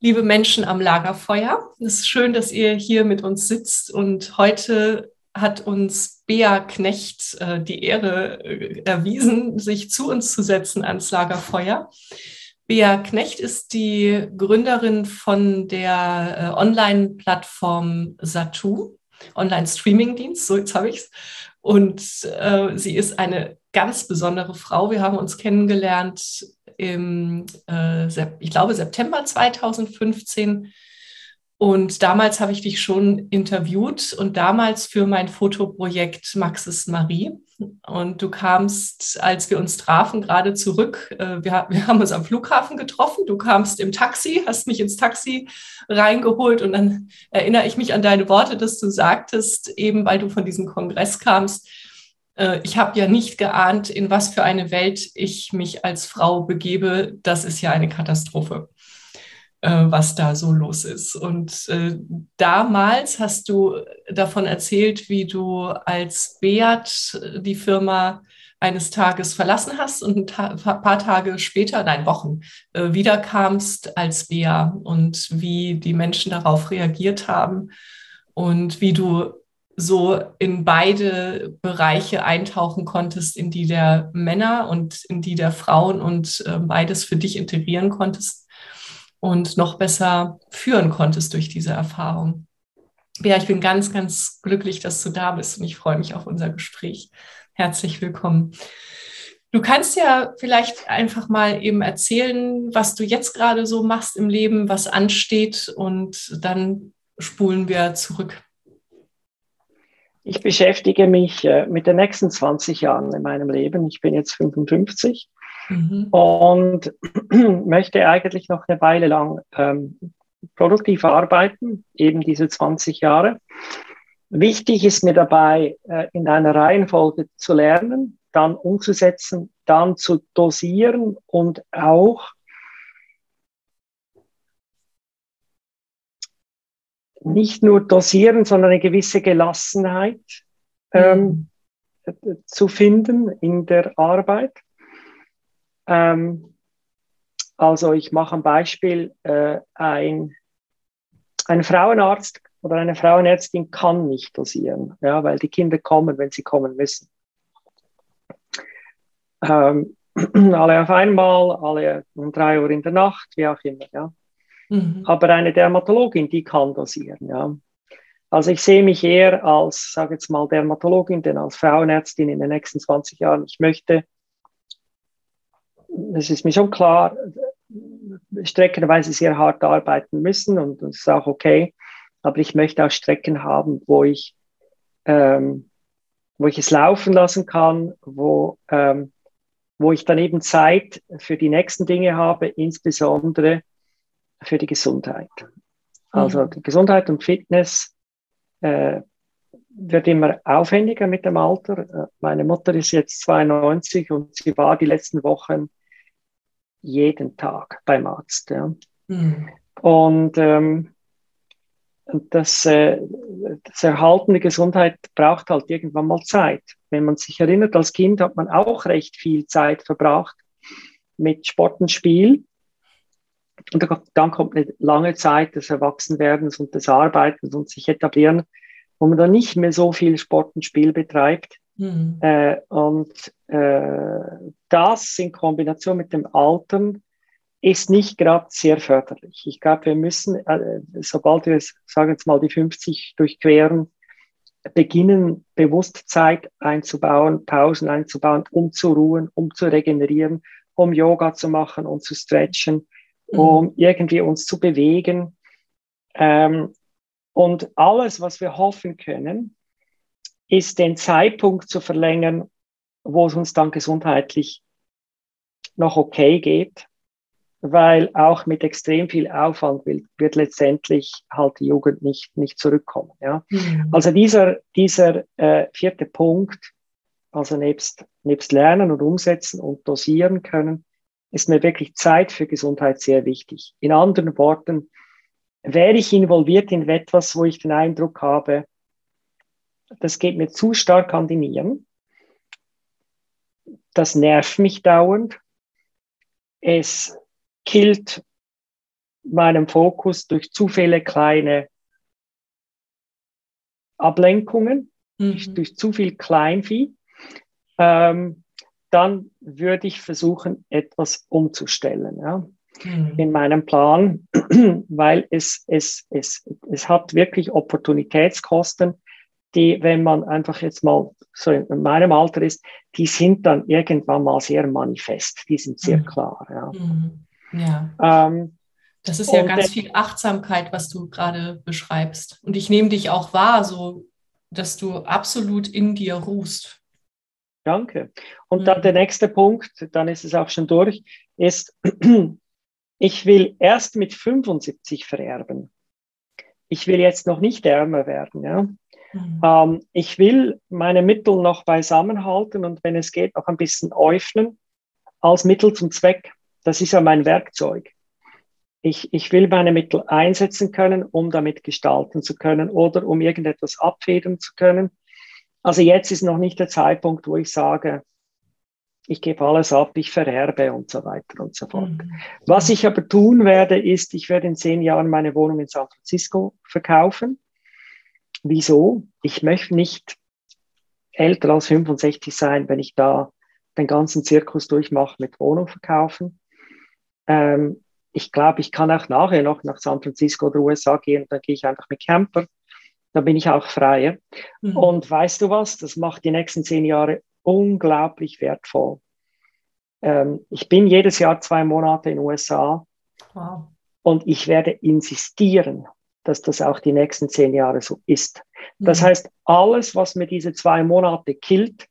Liebe Menschen am Lagerfeuer, es ist schön, dass ihr hier mit uns sitzt und heute hat uns Bea Knecht äh, die Ehre äh, erwiesen, sich zu uns zu setzen ans Lagerfeuer. Bea Knecht ist die Gründerin von der äh, Online-Plattform Satu, Online-Streaming-Dienst, so jetzt habe ich es. Und äh, sie ist eine ganz besondere Frau. Wir haben uns kennengelernt im, äh, ich glaube, September 2015. Und damals habe ich dich schon interviewt und damals für mein Fotoprojekt Maxis Marie. Und du kamst, als wir uns trafen, gerade zurück. Äh, wir, wir haben uns am Flughafen getroffen. Du kamst im Taxi, hast mich ins Taxi reingeholt. Und dann erinnere ich mich an deine Worte, dass du sagtest, eben weil du von diesem Kongress kamst, ich habe ja nicht geahnt, in was für eine Welt ich mich als Frau begebe. Das ist ja eine Katastrophe, äh, was da so los ist. Und äh, damals hast du davon erzählt, wie du als Beat die Firma eines Tages verlassen hast und ein paar Tage später, nein, Wochen, äh, wiederkamst als Bea und wie die Menschen darauf reagiert haben und wie du so in beide Bereiche eintauchen konntest, in die der Männer und in die der Frauen und äh, beides für dich integrieren konntest und noch besser führen konntest durch diese Erfahrung. Ja, ich bin ganz, ganz glücklich, dass du da bist und ich freue mich auf unser Gespräch. Herzlich willkommen. Du kannst ja vielleicht einfach mal eben erzählen, was du jetzt gerade so machst im Leben, was ansteht und dann spulen wir zurück. Ich beschäftige mich äh, mit den nächsten 20 Jahren in meinem Leben. Ich bin jetzt 55 mhm. und möchte eigentlich noch eine Weile lang ähm, produktiv arbeiten, eben diese 20 Jahre. Wichtig ist mir dabei, äh, in einer Reihenfolge zu lernen, dann umzusetzen, dann zu dosieren und auch nicht nur dosieren, sondern eine gewisse Gelassenheit ähm, mhm. zu finden in der Arbeit. Ähm, also ich mache ein Beispiel, äh, ein, ein Frauenarzt oder eine Frauenärztin kann nicht dosieren, ja, weil die Kinder kommen, wenn sie kommen müssen. Ähm, alle auf einmal, alle um drei Uhr in der Nacht, wie auch immer. Ja. Mhm. Aber eine Dermatologin, die kann dosieren. Ja. Also ich sehe mich eher als, sage jetzt mal, Dermatologin, denn als Frauenärztin in den nächsten 20 Jahren. Ich möchte, es ist mir schon klar, streckenweise sehr hart arbeiten müssen und das ist auch okay. Aber ich möchte auch Strecken haben, wo ich, ähm, wo ich es laufen lassen kann, wo, ähm, wo ich dann eben Zeit für die nächsten Dinge habe, insbesondere für die Gesundheit. Also die Gesundheit und Fitness äh, wird immer aufwendiger mit dem Alter. Äh, meine Mutter ist jetzt 92 und sie war die letzten Wochen jeden Tag beim Arzt. Ja. Mhm. Und ähm, das, äh, das Erhalten der Gesundheit braucht halt irgendwann mal Zeit. Wenn man sich erinnert, als Kind hat man auch recht viel Zeit verbracht mit Sport und Spiel. Und dann kommt eine lange Zeit des Erwachsenwerdens und des Arbeitens und sich etablieren, wo man dann nicht mehr so viel Sport und Spiel betreibt. Mhm. Äh, und äh, das in Kombination mit dem Altern ist nicht gerade sehr förderlich. Ich glaube, wir müssen, äh, sobald wir, sagen jetzt mal, die 50 durchqueren, beginnen, bewusst Zeit einzubauen, Pausen einzubauen, um zu ruhen, um zu regenerieren, um Yoga zu machen, um zu stretchen. Um irgendwie uns zu bewegen. Ähm, und alles, was wir hoffen können, ist den Zeitpunkt zu verlängern, wo es uns dann gesundheitlich noch okay geht, weil auch mit extrem viel Aufwand wird, wird letztendlich halt die Jugend nicht, nicht zurückkommen. Ja? Mhm. Also dieser, dieser äh, vierte Punkt, also nebst, nebst Lernen und Umsetzen und Dosieren können, ist mir wirklich Zeit für Gesundheit sehr wichtig. In anderen Worten, wäre ich involviert in etwas, wo ich den Eindruck habe, das geht mir zu stark an die Nieren, das nervt mich dauernd, es killt meinen Fokus durch zu viele kleine Ablenkungen, mhm. durch zu viel Kleinvieh, ähm, dann würde ich versuchen, etwas umzustellen ja, mhm. in meinem Plan, weil es, es, es, es hat wirklich Opportunitätskosten, die, wenn man einfach jetzt mal so in meinem Alter ist, die sind dann irgendwann mal sehr manifest, die sind sehr mhm. klar. Ja. Mhm. Ja. Ähm, das ist ja ganz viel Achtsamkeit, was du gerade beschreibst. Und ich nehme dich auch wahr, so dass du absolut in dir ruhst. Danke. Und mhm. dann der nächste Punkt, dann ist es auch schon durch, ist, ich will erst mit 75 vererben. Ich will jetzt noch nicht ärmer werden. Ja? Mhm. Ähm, ich will meine Mittel noch beisammenhalten und wenn es geht, noch ein bisschen öffnen als Mittel zum Zweck. Das ist ja mein Werkzeug. Ich, ich will meine Mittel einsetzen können, um damit gestalten zu können oder um irgendetwas abfedern zu können. Also jetzt ist noch nicht der Zeitpunkt, wo ich sage, ich gebe alles ab, ich vererbe und so weiter und so fort. Mhm. Was ich aber tun werde, ist, ich werde in zehn Jahren meine Wohnung in San Francisco verkaufen. Wieso? Ich möchte nicht älter als 65 sein, wenn ich da den ganzen Zirkus durchmache mit Wohnung verkaufen. Ähm, ich glaube, ich kann auch nachher noch nach San Francisco oder USA gehen, dann gehe ich einfach mit Camper. Da bin ich auch freier. Mhm. Und weißt du was? Das macht die nächsten zehn Jahre unglaublich wertvoll. Ähm, ich bin jedes Jahr zwei Monate in den USA. Wow. Und ich werde insistieren, dass das auch die nächsten zehn Jahre so ist. Das mhm. heißt, alles, was mir diese zwei Monate killt,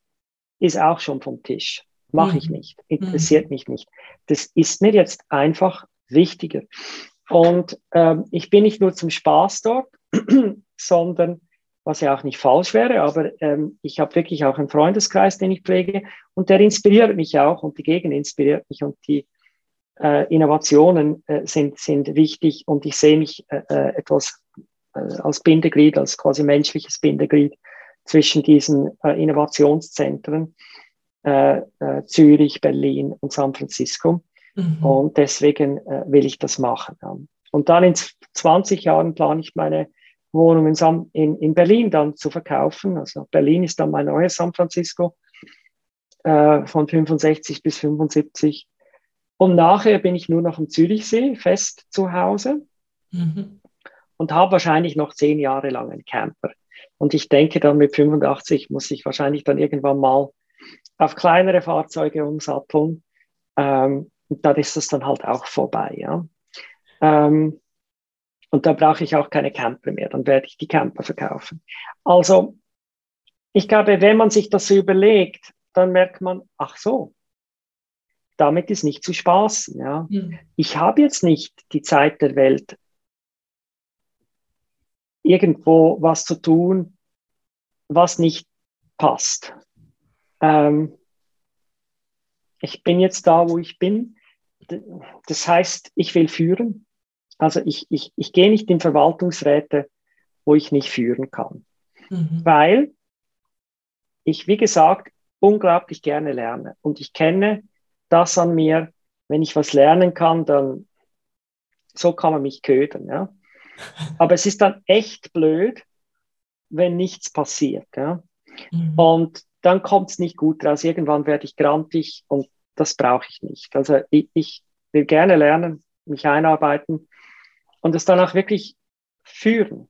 ist auch schon vom Tisch. Mache mhm. ich nicht, interessiert mhm. mich nicht. Das ist mir jetzt einfach wichtiger. Und ähm, ich bin nicht nur zum Spaß dort, sondern was ja auch nicht falsch wäre, aber ähm, ich habe wirklich auch einen Freundeskreis, den ich pflege und der inspiriert mich auch und die Gegend inspiriert mich und die äh, Innovationen äh, sind, sind wichtig und ich sehe mich äh, äh etwas äh, als Bindeglied, als quasi menschliches Bindeglied zwischen diesen äh, Innovationszentren Zürich, Berlin und San Francisco. Mhm. Und deswegen will ich das machen. Und dann in 20 Jahren plane ich meine Wohnung in, in, in Berlin dann zu verkaufen. Also Berlin ist dann mein neues San Francisco äh, von 65 bis 75. Und nachher bin ich nur noch am Zürichsee fest zu Hause mhm. und habe wahrscheinlich noch zehn Jahre lang einen Camper. Und ich denke dann mit 85 muss ich wahrscheinlich dann irgendwann mal auf kleinere Fahrzeuge umsatteln. Ähm, und dann ist es dann halt auch vorbei. Ja? Ähm, und da brauche ich auch keine Camper mehr, dann werde ich die Camper verkaufen. Also, ich glaube, wenn man sich das so überlegt, dann merkt man, ach so, damit ist nicht zu spaßen. Ja. Mhm. Ich habe jetzt nicht die Zeit der Welt, irgendwo was zu tun, was nicht passt. Ähm, ich bin jetzt da, wo ich bin. Das heißt, ich will führen. Also ich, ich, ich gehe nicht in Verwaltungsräte, wo ich nicht führen kann. Mhm. Weil ich, wie gesagt, unglaublich gerne lerne. Und ich kenne das an mir, wenn ich was lernen kann, dann so kann man mich ködern. Ja? Aber es ist dann echt blöd, wenn nichts passiert. Ja? Mhm. Und dann kommt es nicht gut raus. Irgendwann werde ich grantig und das brauche ich nicht. Also ich, ich will gerne lernen, mich einarbeiten und es dann auch wirklich führen.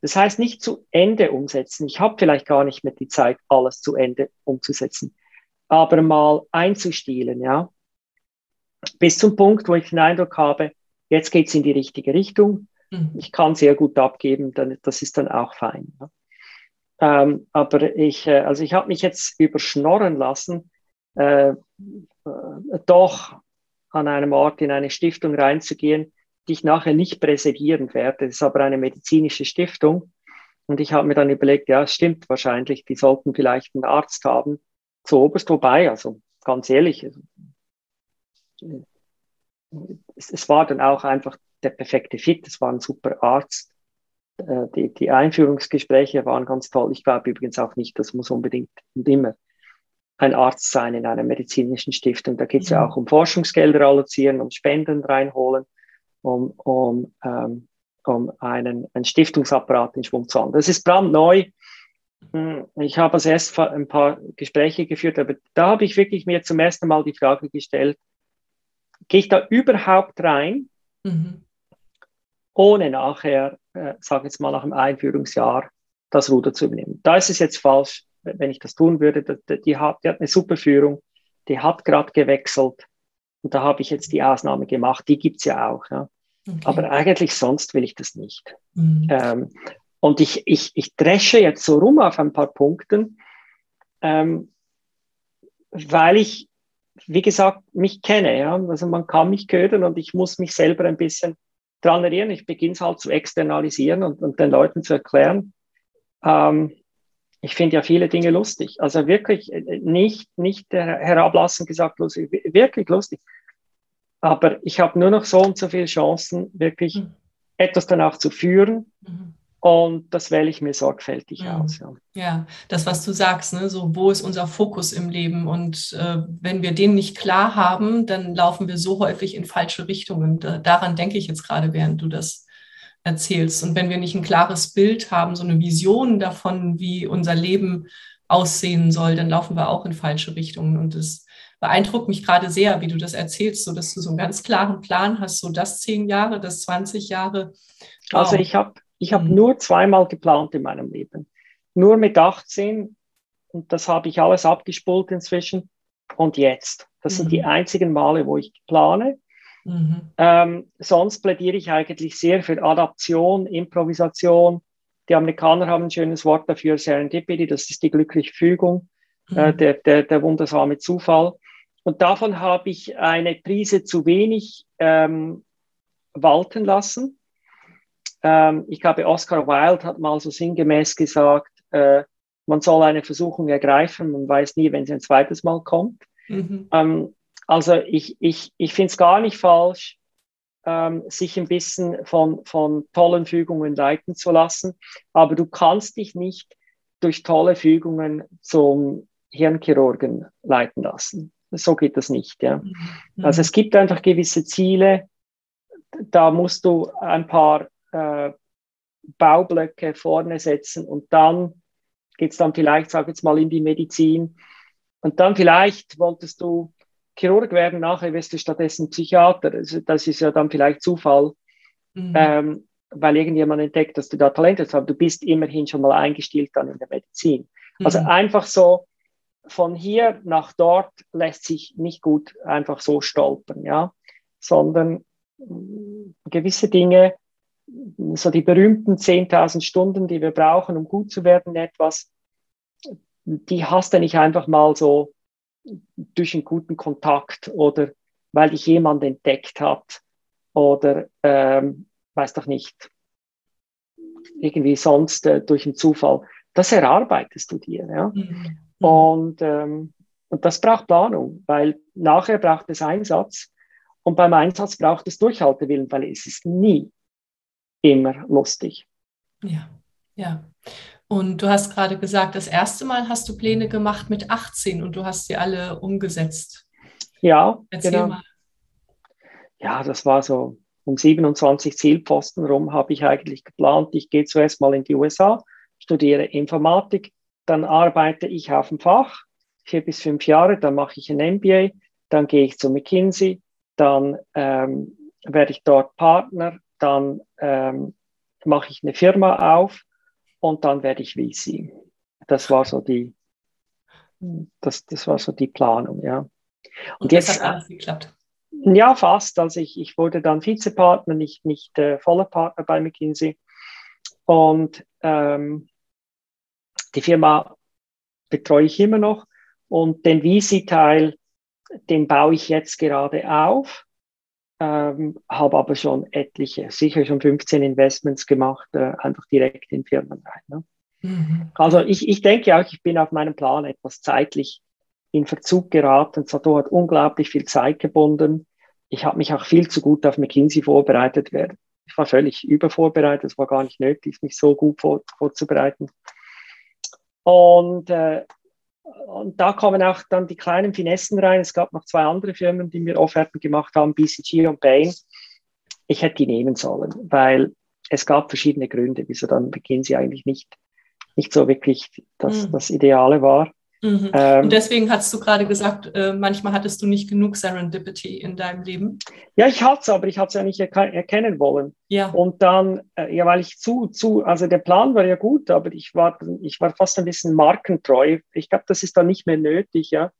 Das heißt nicht zu Ende umsetzen. Ich habe vielleicht gar nicht mehr die Zeit, alles zu Ende umzusetzen, aber mal einzustielen, ja. Bis zum Punkt, wo ich den Eindruck habe, jetzt geht es in die richtige Richtung. Mhm. Ich kann sehr gut abgeben, dann, das ist dann auch fein. Ja. Ähm, aber ich, äh, also ich habe mich jetzt überschnorren lassen, äh, äh, doch an einem Ort in eine Stiftung reinzugehen, die ich nachher nicht präsidieren werde. Das ist aber eine medizinische Stiftung. Und ich habe mir dann überlegt, ja, es stimmt wahrscheinlich, die sollten vielleicht einen Arzt haben zu oberst, wobei, also ganz ehrlich, also, es, es, war dann auch einfach der perfekte Fit, es war ein super Arzt. Äh, die, die Einführungsgespräche waren ganz toll. Ich glaube übrigens auch nicht, das muss unbedingt und immer ein Arzt sein in einer medizinischen Stiftung. Da geht es mhm. ja auch um Forschungsgelder allozieren, um Spenden reinholen um, um, ähm, um einen, einen Stiftungsapparat in Schwung zu haben. Das ist brandneu. Hm, ich habe als erst ein paar Gespräche geführt, aber da habe ich wirklich mir zum ersten Mal die Frage gestellt, gehe ich da überhaupt rein, mhm. ohne nachher, äh, sage jetzt mal nach dem Einführungsjahr, das Ruder zu übernehmen. Da ist es jetzt falsch, wenn ich das tun würde. Die, die, hat, die hat eine super Führung, die hat gerade gewechselt, und da habe ich jetzt die Ausnahme gemacht. Die gibt es ja auch. Ja. Okay. Aber eigentlich sonst will ich das nicht. Mhm. Ähm, und ich, ich, ich dresche jetzt so rum auf ein paar Punkten, ähm, weil ich, wie gesagt, mich kenne. Ja? Also man kann mich ködern und ich muss mich selber ein bisschen dran erinnern. Ich beginne es halt zu externalisieren und, und den Leuten zu erklären. Ähm, ich finde ja viele Dinge lustig. Also wirklich äh, nicht, nicht herablassend gesagt, lustig, wirklich lustig. Aber ich habe nur noch so und so viele Chancen, wirklich mhm. etwas danach zu führen. Mhm. Und das wähle ich mir sorgfältig mhm. aus. Ja. ja. das, was du sagst, ne? so wo ist unser Fokus im Leben? Und äh, wenn wir den nicht klar haben, dann laufen wir so häufig in falsche Richtungen. Da, daran denke ich jetzt gerade, während du das erzählst. Und wenn wir nicht ein klares Bild haben, so eine Vision davon, wie unser Leben aussehen soll, dann laufen wir auch in falsche Richtungen. Und es beeindruckt mich gerade sehr, wie du das erzählst, so dass du so einen ganz klaren Plan hast, so das zehn Jahre, das 20 Jahre. Wow. Also ich habe ich hab nur zweimal geplant in meinem Leben. Nur mit 18 und das habe ich alles abgespult inzwischen. Und jetzt. Das mhm. sind die mhm. einzigen Male, wo ich plane. Mhm. Ähm, sonst plädiere ich eigentlich sehr für Adaption, Improvisation. Die Amerikaner haben ein schönes Wort dafür, Serendipity, das ist die glückliche Fügung, äh, mhm. äh, der, der, der wundersame Zufall. Und davon habe ich eine Prise zu wenig ähm, walten lassen. Ähm, ich glaube, Oscar Wilde hat mal so sinngemäß gesagt, äh, man soll eine Versuchung ergreifen, man weiß nie, wenn sie ein zweites Mal kommt. Mhm. Ähm, also ich, ich, ich finde es gar nicht falsch, ähm, sich ein bisschen von, von tollen Fügungen leiten zu lassen, aber du kannst dich nicht durch tolle Fügungen zum Hirnchirurgen leiten lassen. So geht das nicht. Ja. Mhm. Also es gibt einfach gewisse Ziele, da musst du ein paar äh, Baublöcke vorne setzen und dann geht es dann vielleicht, sag jetzt mal, in die Medizin. Und dann vielleicht wolltest du Chirurg werden, nachher wirst du stattdessen Psychiater. Das ist ja dann vielleicht Zufall, mhm. ähm, weil irgendjemand entdeckt, dass du da Talent hast, aber du bist immerhin schon mal eingestellt dann in der Medizin. Also mhm. Also einfach so von hier nach dort lässt sich nicht gut einfach so stolpern, ja, sondern mm, gewisse Dinge, so die berühmten 10.000 Stunden, die wir brauchen, um gut zu werden, etwas, die hast du nicht einfach mal so durch einen guten Kontakt oder weil dich jemand entdeckt hat oder ähm, weiß doch nicht, irgendwie sonst äh, durch einen Zufall. Das erarbeitest du dir. Ja? Mhm. Und, ähm, und das braucht Planung, weil nachher braucht es Einsatz und beim Einsatz braucht es Durchhaltewillen, weil es ist nie immer lustig. Ja, ja. Und du hast gerade gesagt, das erste Mal hast du Pläne gemacht mit 18 und du hast sie alle umgesetzt. Ja, Erzähl genau. mal. Ja, das war so um 27 Zielposten rum habe ich eigentlich geplant. Ich gehe zuerst mal in die USA, studiere Informatik, dann arbeite ich auf dem Fach, vier bis fünf Jahre, dann mache ich ein MBA, dann gehe ich zu McKinsey, dann ähm, werde ich dort Partner, dann ähm, mache ich eine Firma auf und dann werde ich VC. Das war so die, das, das war so die Planung, ja. Und, und jetzt hat alles geklappt. Ja, fast. Also ich, ich wurde dann Vizepartner, nicht, nicht äh, voller Partner bei McKinsey. Und ähm, die Firma betreue ich immer noch. Und den VC-Teil, den baue ich jetzt gerade auf. Ähm, habe aber schon etliche, sicher schon 15 Investments gemacht, äh, einfach direkt in Firmen rein. Ne? Mhm. Also ich, ich denke auch, ich bin auf meinem Plan etwas zeitlich in Verzug geraten. Sato hat unglaublich viel Zeit gebunden. Ich habe mich auch viel zu gut auf McKinsey vorbereitet. Ich war völlig übervorbereitet. Es war gar nicht nötig, mich so gut vor, vorzubereiten. Und, äh, und da kommen auch dann die kleinen Finessen rein. Es gab noch zwei andere Firmen, die mir Offerten gemacht haben, BCG und Bain. Ich hätte die nehmen sollen, weil es gab verschiedene Gründe, wieso dann McKinsey eigentlich nicht, nicht so wirklich das, mhm. das Ideale war. Mhm. Ähm, und deswegen hast du gerade gesagt, äh, manchmal hattest du nicht genug Serendipity in deinem Leben. Ja, ich hatte es, aber ich hatte es ja nicht erk erkennen wollen. Ja. Und dann, äh, ja, weil ich zu, zu, also der Plan war ja gut, aber ich war, ich war fast ein bisschen markentreu. Ich glaube, das ist dann nicht mehr nötig, ja.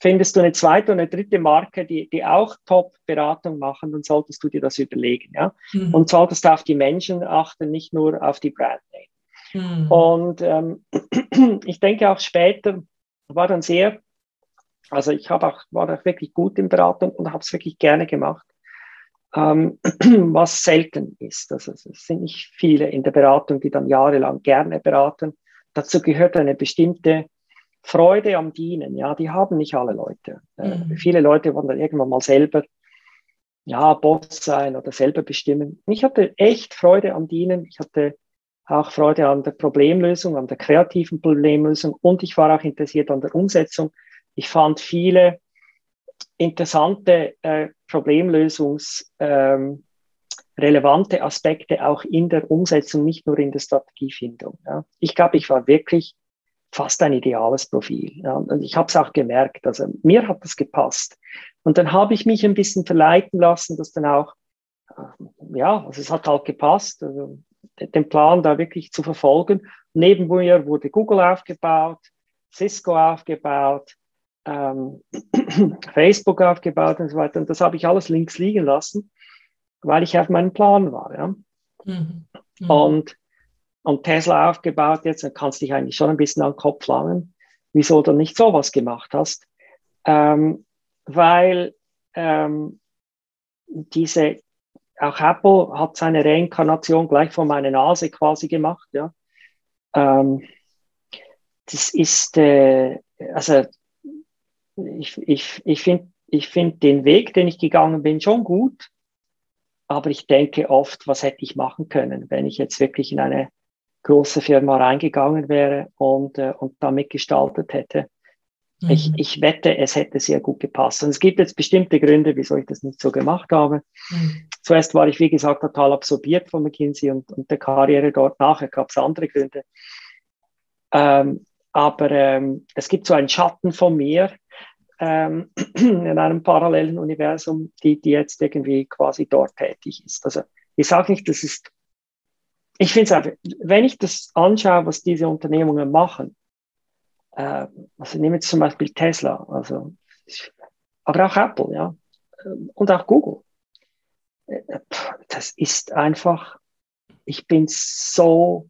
Findest du eine zweite und eine dritte Marke, die, die auch Top-Beratung machen, dann solltest du dir das überlegen, ja. Mhm. Und solltest auf die Menschen achten, nicht nur auf die Brand Name. Mhm. Und ähm, ich denke auch später, war dann sehr, also ich habe auch, war auch wirklich gut in Beratung und habe es wirklich gerne gemacht, ähm, was selten ist. Also es sind nicht viele in der Beratung, die dann jahrelang gerne beraten. Dazu gehört eine bestimmte Freude am Dienen. Ja, die haben nicht alle Leute. Äh, mhm. viele Leute wollen dann irgendwann mal selber ja, Boss sein oder selber bestimmen. Ich hatte echt Freude am Dienen. Ich hatte auch Freude an der Problemlösung, an der kreativen Problemlösung und ich war auch interessiert an der Umsetzung. Ich fand viele interessante äh, Problemlösungsrelevante ähm, Aspekte auch in der Umsetzung, nicht nur in der Strategiefindung. Ja. Ich glaube, ich war wirklich fast ein ideales Profil. Ja. Und ich habe es auch gemerkt, also mir hat das gepasst. Und dann habe ich mich ein bisschen verleiten lassen, dass dann auch, äh, ja, also es hat halt gepasst. Also den Plan da wirklich zu verfolgen. Neben mir wurde Google aufgebaut, Cisco aufgebaut, ähm, Facebook aufgebaut und so weiter. Und das habe ich alles links liegen lassen, weil ich auf meinem Plan war. Ja? Mhm. Mhm. Und, und Tesla aufgebaut jetzt, dann kannst du dich eigentlich schon ein bisschen an den Kopf langen, wieso du nicht sowas gemacht hast. Ähm, weil ähm, diese auch Apple hat seine Reinkarnation gleich vor meiner Nase quasi gemacht. Ja. Ähm, das ist, äh, also ich, ich, ich finde ich find den Weg, den ich gegangen bin, schon gut. Aber ich denke oft, was hätte ich machen können, wenn ich jetzt wirklich in eine große Firma reingegangen wäre und, äh, und damit gestaltet hätte. Mhm. Ich, ich wette, es hätte sehr gut gepasst. Und es gibt jetzt bestimmte Gründe, wieso ich das nicht so gemacht habe. Mhm. Zuerst war ich, wie gesagt, total absorbiert von McKinsey und, und der Karriere dort. Nachher gab es andere Gründe. Ähm, aber ähm, es gibt so einen Schatten von mir ähm, in einem parallelen Universum, die, die jetzt irgendwie quasi dort tätig ist. Also ich sage nicht, das ist, ich finde es einfach, wenn ich das anschaue, was diese Unternehmungen machen, also nehmen wir zum Beispiel Tesla, also, aber auch Apple, ja, und auch Google. Äh, das ist einfach, ich bin so,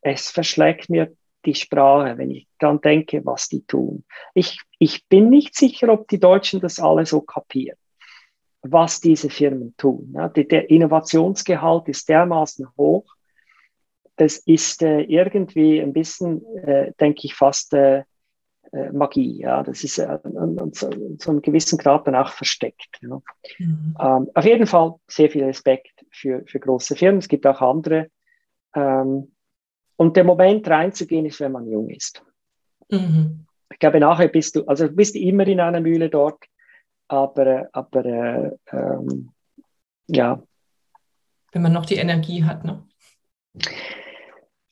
es verschlägt mir die Sprache, wenn ich daran denke, was die tun. Ich, ich bin nicht sicher, ob die Deutschen das alle so kapieren, was diese Firmen tun. Ja, der Innovationsgehalt ist dermaßen hoch, das ist äh, irgendwie ein bisschen, äh, denke ich, fast äh, äh Magie. Ja, das ist äh, so, so einem gewissen Grad dann auch versteckt. Ja. Mhm. Ähm, auf jeden Fall sehr viel Respekt für, für große Firmen. Es gibt auch andere. Ähm, und der Moment reinzugehen ist, wenn man jung ist. Mhm. Ich glaube, nachher bist du, also bist du immer in einer Mühle dort, aber, aber äh, ähm, ja. Wenn man noch die Energie hat, ne?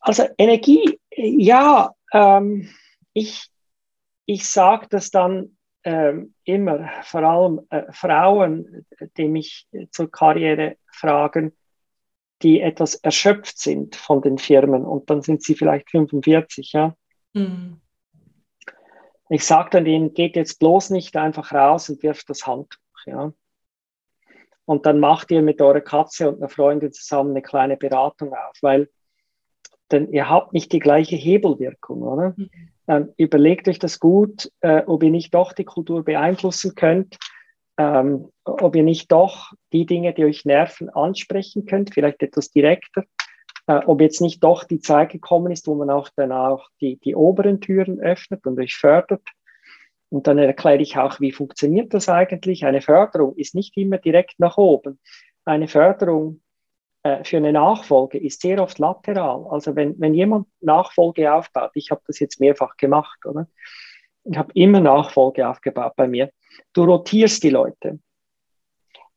Also Energie, ja, ähm, ich, ich sage das dann ähm, immer, vor allem äh, Frauen, die mich zur Karriere fragen, die etwas erschöpft sind von den Firmen und dann sind sie vielleicht 45, ja. Mhm. Ich sage dann ihnen, geht jetzt bloß nicht einfach raus und wirft das Handtuch, ja. Und dann macht ihr mit eurer Katze und einer Freundin zusammen eine kleine Beratung auf, weil denn ihr habt nicht die gleiche Hebelwirkung, oder? Mhm. Ähm, überlegt euch das gut, äh, ob ihr nicht doch die Kultur beeinflussen könnt, ähm, ob ihr nicht doch die Dinge, die euch nerven, ansprechen könnt, vielleicht etwas direkter, äh, ob jetzt nicht doch die Zeit gekommen ist, wo man auch dann auch die, die oberen Türen öffnet und euch fördert. Und dann erkläre ich auch, wie funktioniert das eigentlich. Eine Förderung ist nicht immer direkt nach oben. Eine Förderung für eine Nachfolge ist sehr oft lateral. Also wenn, wenn jemand Nachfolge aufbaut, ich habe das jetzt mehrfach gemacht, oder? Ich habe immer Nachfolge aufgebaut bei mir. Du rotierst die Leute.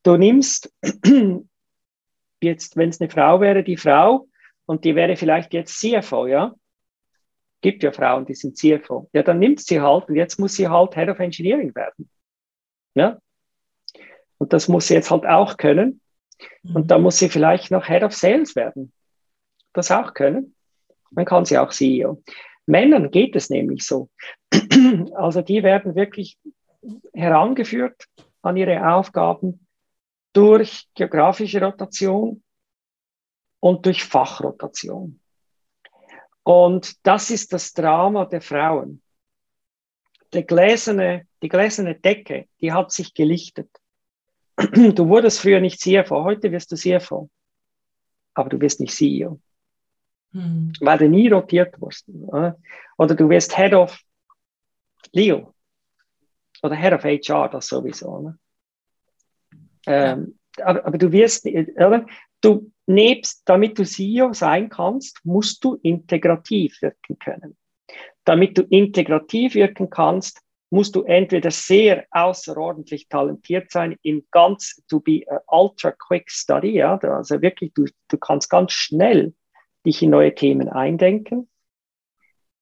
Du nimmst jetzt, wenn es eine Frau wäre, die Frau und die wäre vielleicht jetzt CFO, ja? Gibt ja Frauen, die sind CFO. Ja, dann nimmt sie halt und jetzt muss sie halt Head of Engineering werden. Ja? Und das muss sie jetzt halt auch können. Und da muss sie vielleicht noch Head of Sales werden. Das auch können. Dann kann sie auch CEO. Männern geht es nämlich so. Also die werden wirklich herangeführt an ihre Aufgaben durch geografische Rotation und durch Fachrotation. Und das ist das Drama der Frauen. Die gläserne, die gläserne Decke, die hat sich gelichtet. Du wurdest früher nicht CFO, heute wirst du CFO. Aber du wirst nicht CEO. Hm. Weil du nie rotiert wurdest. Oder? oder du wirst Head of Leo. Oder Head of HR, das sowieso. Ne? Ähm, aber, aber, du wirst, oder? du nebst, damit du CEO sein kannst, musst du integrativ wirken können. Damit du integrativ wirken kannst, musst du entweder sehr außerordentlich talentiert sein in ganz to be ultra quick study, ja, also wirklich, du, du kannst ganz schnell dich in neue Themen eindenken.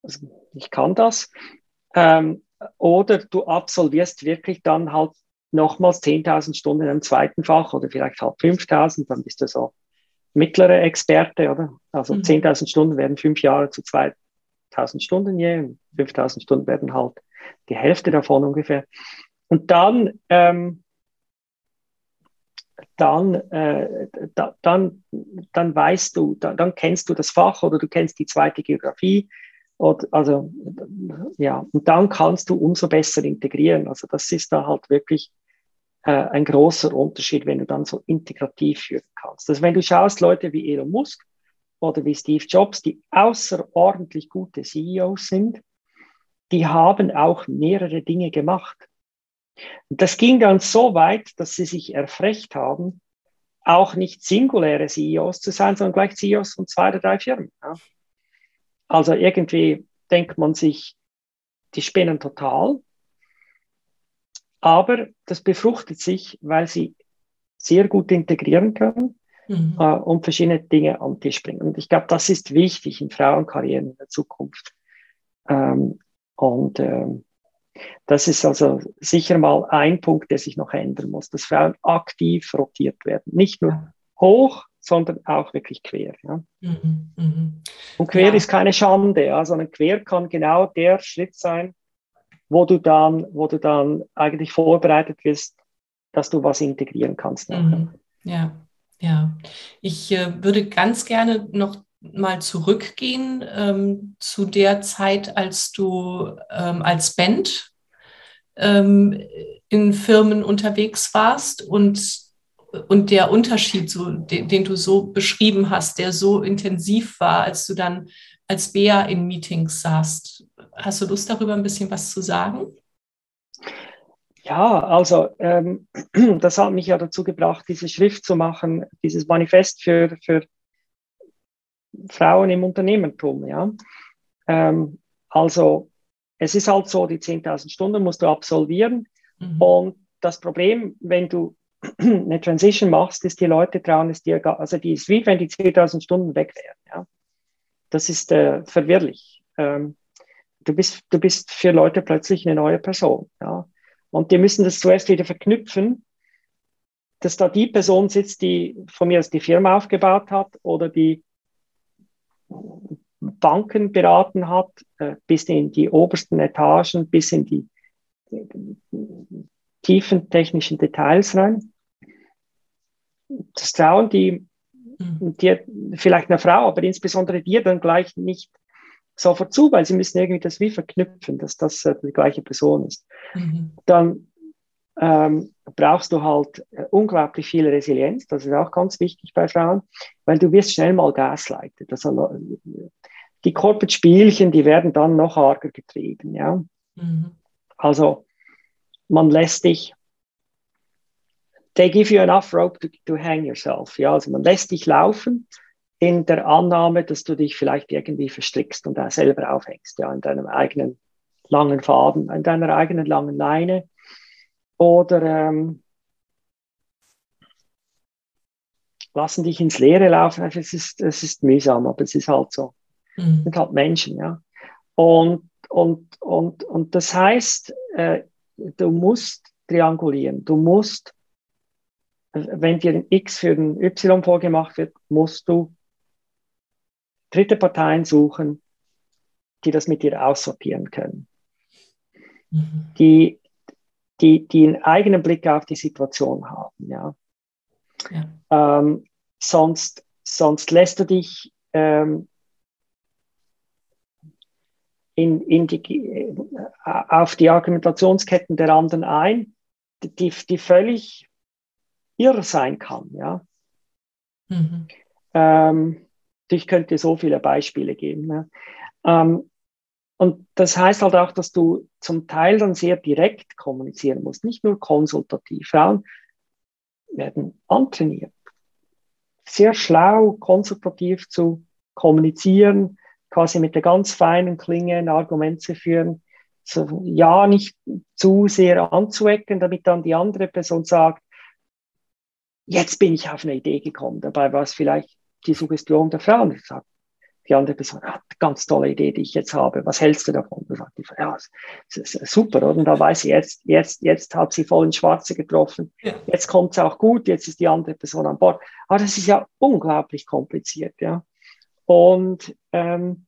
Also ich kann das. Ähm, oder du absolvierst wirklich dann halt nochmals 10.000 Stunden im zweiten Fach oder vielleicht halt 5.000, dann bist du so mittlere Experte, oder? Also mhm. 10.000 Stunden werden fünf Jahre zu 2.000 Stunden je, 5.000 Stunden werden halt die Hälfte davon ungefähr. Und dann, ähm, dann, äh, da, dann, dann weißt du, da, dann kennst du das Fach oder du kennst die zweite Geografie. Oder, also, ja, und dann kannst du umso besser integrieren. Also, das ist da halt wirklich äh, ein großer Unterschied, wenn du dann so integrativ führen kannst. Also, wenn du schaust, Leute wie Elon Musk oder wie Steve Jobs, die außerordentlich gute CEOs sind, die haben auch mehrere Dinge gemacht. Und das ging dann so weit, dass sie sich erfrecht haben, auch nicht singuläre CEOs zu sein, sondern gleich CEOs von zwei oder drei Firmen. Ja. Also irgendwie denkt man sich, die spinnen total. Aber das befruchtet sich, weil sie sehr gut integrieren können mhm. äh, und verschiedene Dinge am Tisch bringen. Und ich glaube, das ist wichtig in Frauenkarrieren in der Zukunft. Ähm, und ähm, das ist also sicher mal ein Punkt, der sich noch ändern muss, dass Frauen aktiv rotiert werden. Nicht nur hoch, sondern auch wirklich quer. Ja. Mhm, mh. Und quer ja. ist keine Schande, ja, sondern quer kann genau der Schritt sein, wo du dann, wo du dann eigentlich vorbereitet wirst, dass du was integrieren kannst. Mhm. Ja, ja. Ich äh, würde ganz gerne noch mal zurückgehen ähm, zu der Zeit, als du ähm, als Band ähm, in Firmen unterwegs warst und, und der Unterschied, so, den, den, du so beschrieben hast, der so intensiv war, als du dann als Bea in Meetings saßt. Hast du Lust darüber ein bisschen was zu sagen? Ja, also ähm, das hat mich ja dazu gebracht, diese Schrift zu machen, dieses Manifest für, für Frauen im Unternehmertum. Ja? Ähm, also es ist halt so, die 10.000 Stunden musst du absolvieren. Mhm. Und das Problem, wenn du eine Transition machst, ist, die Leute trauen es dir, also die ist wie wenn die 10.000 Stunden weg wären. Ja? Das ist äh, verwirrlich. Ähm, du, bist, du bist für Leute plötzlich eine neue Person. Ja? Und die müssen das zuerst wieder verknüpfen, dass da die Person sitzt, die von mir aus die Firma aufgebaut hat oder die Banken beraten hat, äh, bis in die obersten Etagen, bis in die tiefen technischen Details rein. Das trauen die, mhm. die vielleicht eine Frau, aber insbesondere dir dann gleich nicht sofort zu, weil sie müssen irgendwie das wie verknüpfen, dass das äh, die gleiche Person ist. Mhm. Dann ähm, brauchst du halt äh, unglaublich viel Resilienz. Das ist auch ganz wichtig bei Frauen, weil du wirst schnell mal gaslightet. Also, äh, die Corporate-Spielchen, die werden dann noch arger getrieben. Ja? Mhm. Also man lässt dich, they give you enough rope to, to hang yourself. Ja? Also man lässt dich laufen in der Annahme, dass du dich vielleicht irgendwie verstrickst und da selber aufhängst, ja, in deinem eigenen langen Faden, in deiner eigenen langen Leine. Oder ähm, lassen dich ins Leere laufen. Es ist, es ist mühsam, aber es ist halt so. Mhm. sind halt Menschen, ja. Und, und, und, und das heißt, äh, du musst triangulieren. Du musst, wenn dir ein X für ein Y vorgemacht wird, musst du dritte Parteien suchen, die das mit dir aussortieren können. Mhm. Die, die, die einen eigenen Blick auf die Situation haben. Ja. ja. Ähm, sonst, sonst lässt du dich ähm, in, in die, äh, auf die Argumentationsketten der anderen ein, die, die völlig irre sein kann. Ja? Mhm. Ähm, ich könnte so viele Beispiele geben. Ja? Ähm, und das heißt halt auch, dass du zum Teil dann sehr direkt kommunizieren musst, nicht nur konsultativ. Frauen werden antrainiert, sehr schlau konsultativ zu kommunizieren, quasi mit der ganz feinen Klinge ein Argument zu führen, so, ja, nicht zu sehr anzuecken, damit dann die andere Person sagt, jetzt bin ich auf eine Idee gekommen. Dabei war es vielleicht die Suggestion der Frau. Und sagt, die andere Person, ah, ganz tolle Idee, die ich jetzt habe. Was hältst du davon? Da sagt die ja, super, oder? Und da weiß sie jetzt, jetzt, jetzt hat sie voll ins Schwarze getroffen. Ja. Jetzt kommt es auch gut, jetzt ist die andere Person an Bord. Aber das ist ja unglaublich kompliziert, ja. Und ähm,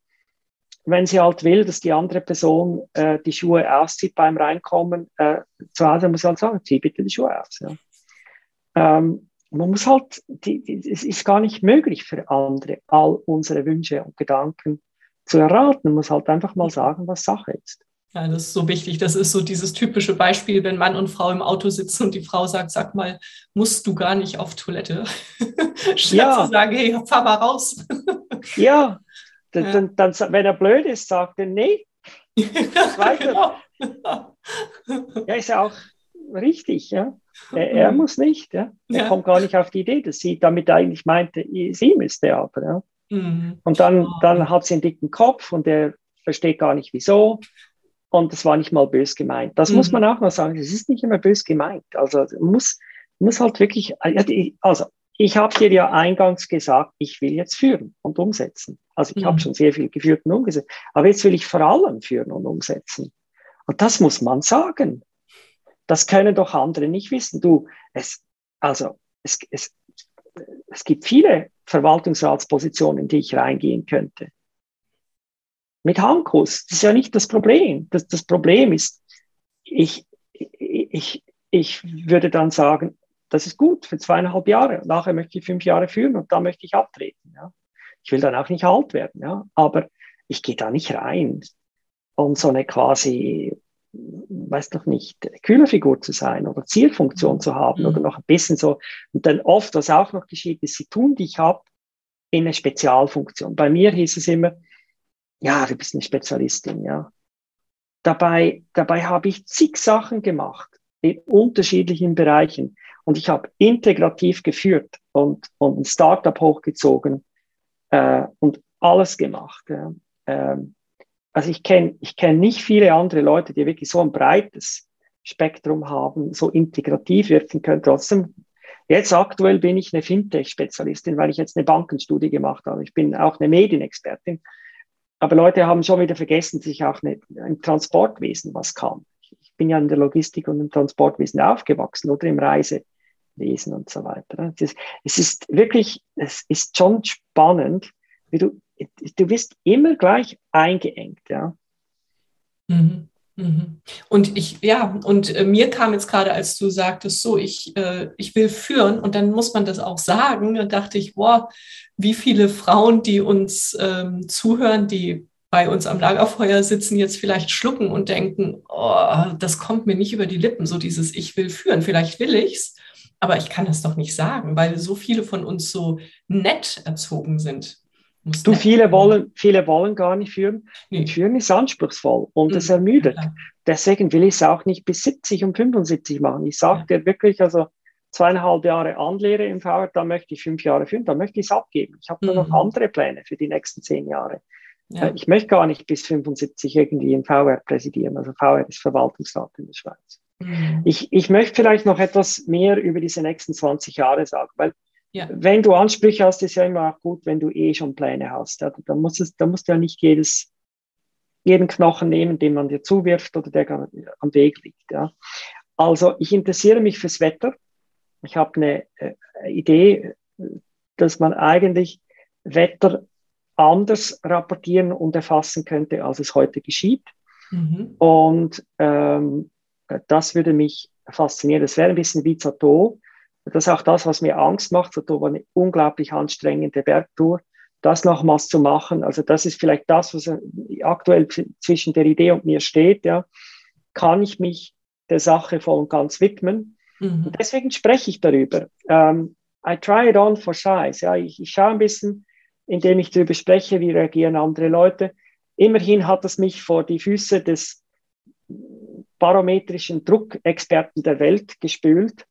wenn sie halt will, dass die andere Person äh, die Schuhe auszieht beim Reinkommen, äh, zu Hause muss sie halt sagen, zieh bitte die Schuhe aus. Ja. Ähm, man muss halt, die, die, es ist gar nicht möglich für andere, all unsere Wünsche und Gedanken zu erraten. Man muss halt einfach mal sagen, was Sache ist. Ja, das ist so wichtig. Das ist so dieses typische Beispiel, wenn Mann und Frau im Auto sitzen und die Frau sagt, sag mal, musst du gar nicht auf Toilette? Statt ja. zu sagen, hey, fahr mal raus. ja, dann, ja. dann, dann, wenn er blöd ist, sagt er, nee. weiter. genau. Ja, ist ja auch richtig, ja. Er, er mhm. muss nicht, ja. Er ja. kommt gar nicht auf die Idee, dass sie damit eigentlich meinte, sie müsste aber, ja. Mhm. Und dann, dann hat sie einen dicken Kopf und er versteht gar nicht wieso. Und das war nicht mal bös gemeint. Das mhm. muss man auch noch sagen. Es ist nicht immer bös gemeint. Also muss, muss halt wirklich, also ich habe dir ja eingangs gesagt, ich will jetzt führen und umsetzen. Also ich mhm. habe schon sehr viel geführt und umgesetzt. Aber jetzt will ich vor allem führen und umsetzen. Und das muss man sagen. Das können doch andere nicht wissen. Du, es, also es, es, es gibt viele Verwaltungsratspositionen, in die ich reingehen könnte. Mit Handkuss. Das ist ja nicht das Problem. Das, das Problem ist, ich, ich, ich würde dann sagen, das ist gut für zweieinhalb Jahre. Nachher möchte ich fünf Jahre führen und dann möchte ich abtreten. Ja. Ich will dann auch nicht alt werden, ja. Aber ich gehe da nicht rein, um so eine quasi, weiß doch nicht, Kühlerfigur zu sein oder Zielfunktion zu haben mhm. oder noch ein bisschen so. Und dann oft, was auch noch geschieht, ist, sie tun dich ab in eine Spezialfunktion. Bei mir hieß es immer, ja, du bist eine Spezialistin, ja. Dabei, dabei habe ich zig Sachen gemacht in unterschiedlichen Bereichen. Und ich habe integrativ geführt und, und ein Startup hochgezogen äh, und alles gemacht. Ja. Ähm, also ich kenne ich kenn nicht viele andere Leute, die wirklich so ein breites Spektrum haben, so integrativ wirken können. Trotzdem, jetzt aktuell bin ich eine Fintech-Spezialistin, weil ich jetzt eine Bankenstudie gemacht habe. Ich bin auch eine Medienexpertin. Aber Leute haben schon wieder vergessen, sich auch eine, im Transportwesen was kann. Ich bin ja in der Logistik und im Transportwesen aufgewachsen oder im Reisewesen und so weiter. Es ist, es ist wirklich, es ist schon spannend, wie du du bist immer gleich eingeengt, ja. Mhm. Mhm. Und ich, ja, und äh, mir kam jetzt gerade, als du sagtest, so, ich, äh, ich will führen und dann muss man das auch sagen. Da dachte ich, boah, wie viele Frauen, die uns ähm, zuhören, die bei uns am Lagerfeuer sitzen, jetzt vielleicht schlucken und denken, oh, das kommt mir nicht über die Lippen, so dieses Ich will führen. Vielleicht will ich's, aber ich kann das doch nicht sagen, weil so viele von uns so nett erzogen sind. Du, viele wollen, viele wollen gar nicht führen. Nee. Führen ist anspruchsvoll und es mhm. ermüdet. Ja, Deswegen will ich es auch nicht bis 70 und 75 machen. Ich sage ja. dir wirklich, also zweieinhalb Jahre Anlehre im VR, da möchte ich fünf Jahre führen, da möchte ich es abgeben. Ich habe mhm. nur noch mhm. andere Pläne für die nächsten zehn Jahre. Ja. Äh, ich möchte gar nicht bis 75 irgendwie im VR präsidieren. Also VR ist Verwaltungsrat in der Schweiz. Mhm. Ich, ich möchte vielleicht noch etwas mehr über diese nächsten 20 Jahre sagen, weil ja. Wenn du Ansprüche hast, ist ja immer auch gut, wenn du eh schon Pläne hast. Ja. Da, musst es, da musst du ja nicht jedes, jeden Knochen nehmen, den man dir zuwirft oder der am Weg liegt. Ja. Also ich interessiere mich fürs Wetter. Ich habe eine äh, Idee, dass man eigentlich Wetter anders rapportieren und erfassen könnte, als es heute geschieht. Mhm. Und ähm, das würde mich faszinieren. Das wäre ein bisschen wie Zato. Das ist auch das, was mir Angst macht. So eine unglaublich anstrengende Bergtour. Das nochmals zu machen, also das ist vielleicht das, was aktuell zwischen der Idee und mir steht. Ja, kann ich mich der Sache voll und ganz widmen? Mhm. Und deswegen spreche ich darüber. Um, I try it on for size. Ja, ich, ich schaue ein bisschen, indem ich darüber spreche, wie reagieren andere Leute. Immerhin hat es mich vor die Füße des barometrischen Druckexperten der Welt gespült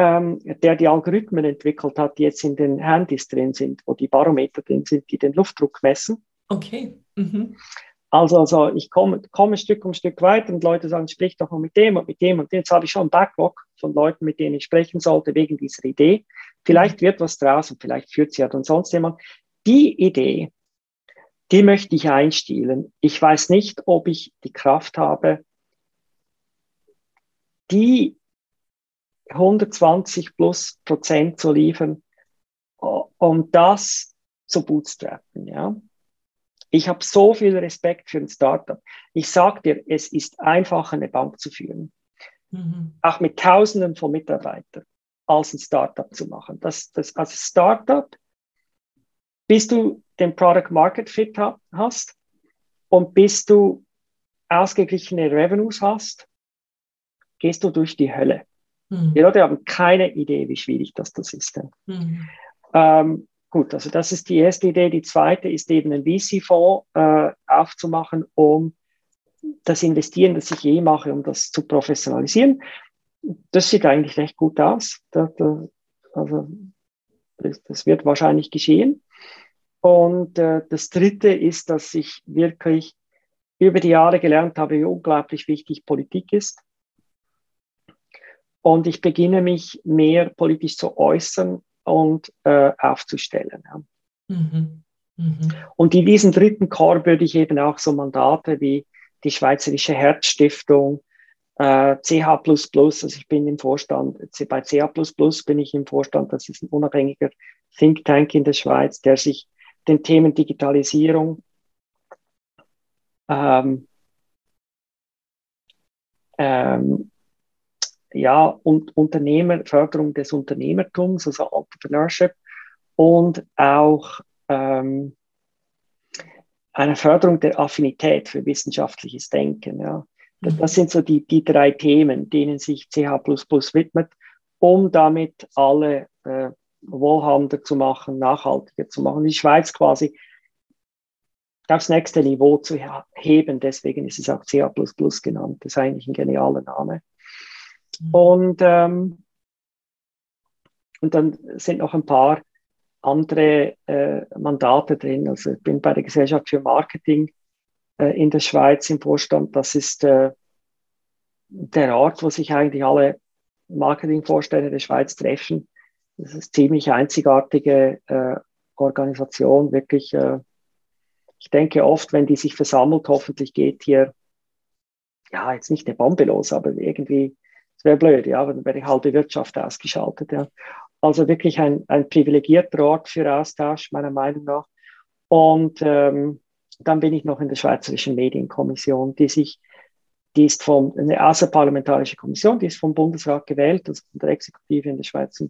ähm, der die Algorithmen entwickelt hat, die jetzt in den Handys drin sind, wo die Barometer drin sind, die den Luftdruck messen. Okay. Mhm. Also, also ich komme, komme Stück um Stück weiter und Leute sagen, sprich doch mal mit dem und mit dem und dem. Jetzt habe ich schon einen Backlog von Leuten, mit denen ich sprechen sollte wegen dieser Idee. Vielleicht wird was draus und vielleicht führt sie ja dann sonst jemand. Die Idee, die möchte ich einstielen. Ich weiß nicht, ob ich die Kraft habe, die 120 plus Prozent zu liefern, um das zu bootstrappen, ja. Ich habe so viel Respekt für ein Startup. Ich sage dir, es ist einfacher, eine Bank zu führen. Mhm. Auch mit Tausenden von Mitarbeitern als ein Startup zu machen. Das, das, als Startup, bis du den Product Market Fit hast und bis du ausgeglichene Revenues hast, gehst du durch die Hölle. Mhm. Die Leute haben keine Idee, wie schwierig das, das ist. Mhm. Ähm, gut, also das ist die erste Idee. Die zweite ist eben ein VC-Fonds äh, aufzumachen, um das Investieren, das ich je mache, um das zu professionalisieren. Das sieht eigentlich recht gut aus. Da, da, also das, das, wird wahrscheinlich geschehen. Und äh, das Dritte ist, dass ich wirklich über die Jahre gelernt habe, wie unglaublich wichtig Politik ist. Und ich beginne mich mehr politisch zu äußern und äh, aufzustellen. Ja. Mhm. Mhm. Und in diesem dritten Chor würde ich eben auch so Mandate wie die Schweizerische Herzstiftung, äh, CH++, also ich bin im Vorstand, bei CH++ bin ich im Vorstand, das ist ein unabhängiger Think Tank in der Schweiz, der sich den Themen Digitalisierung, ähm, ähm, ja, und Unternehmer, Förderung des Unternehmertums, also Entrepreneurship und auch ähm, einer Förderung der Affinität für wissenschaftliches Denken. Ja. Das, das sind so die, die drei Themen, denen sich CH widmet, um damit alle äh, wohlhabender zu machen, nachhaltiger zu machen. Die Schweiz quasi aufs nächste Niveau zu heben. Deswegen ist es auch CA genannt. Das ist eigentlich ein genialer Name. Mhm. Und, ähm, und dann sind noch ein paar andere äh, Mandate drin. Also ich bin bei der Gesellschaft für Marketing äh, in der Schweiz im Vorstand. Das ist äh, der Ort, wo sich eigentlich alle Marketingvorstände der Schweiz treffen. Das ist eine ziemlich einzigartige äh, Organisation, wirklich. Äh, ich denke oft, wenn die sich versammelt, hoffentlich geht hier, ja, jetzt nicht eine Bombe los, aber irgendwie, es wäre blöd, ja, dann wäre die halbe Wirtschaft ausgeschaltet, ja. Also wirklich ein, ein privilegierter Ort für Austausch, meiner Meinung nach. Und ähm, dann bin ich noch in der Schweizerischen Medienkommission, die sich, die ist vom, eine außerparlamentarische Kommission, die ist vom Bundesrat gewählt, also von der Exekutive in der Schweiz.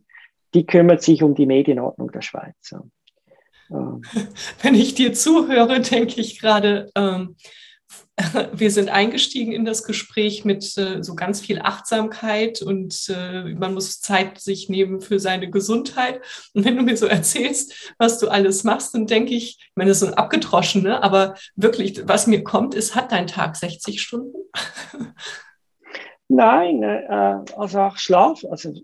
Die kümmert sich um die Medienordnung der Schweiz. Ja. Ähm. Wenn ich dir zuhöre, denke ich gerade, ähm, wir sind eingestiegen in das Gespräch mit äh, so ganz viel Achtsamkeit und äh, man muss Zeit sich nehmen für seine Gesundheit. Und wenn du mir so erzählst, was du alles machst, dann denke ich, ich meine, das ist so ein abgedroschen, ne? aber wirklich, was mir kommt, ist, hat dein Tag 60 Stunden? Nein, äh, also auch Schlaf, also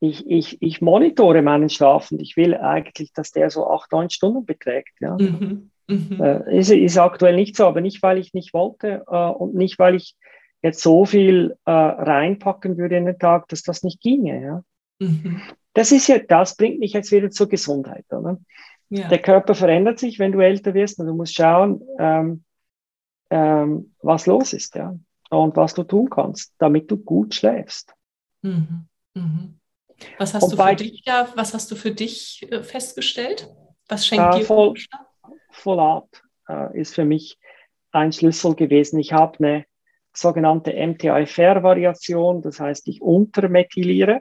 ich, ich, ich monitore meinen Schlaf und ich will eigentlich, dass der so acht, neun Stunden beträgt. Ja. Mhm. Mhm. Äh, ist, ist aktuell nicht so, aber nicht, weil ich nicht wollte äh, und nicht, weil ich jetzt so viel äh, reinpacken würde in den Tag, dass das nicht ginge. Ja. Mhm. Das ist ja, das bringt mich jetzt wieder zur Gesundheit. Oder? Ja. Der Körper verändert sich, wenn du älter wirst und du musst schauen, ähm, ähm, was los ist, ja, und was du tun kannst, damit du gut schläfst. Mhm. Mhm. Was hast, du für dich da, was hast du für dich äh, festgestellt? Was schenkt äh, dir voll, Folat äh, ist für mich ein Schlüssel gewesen. Ich habe eine sogenannte MTIFR-Variation, das heißt, ich untermethyliere.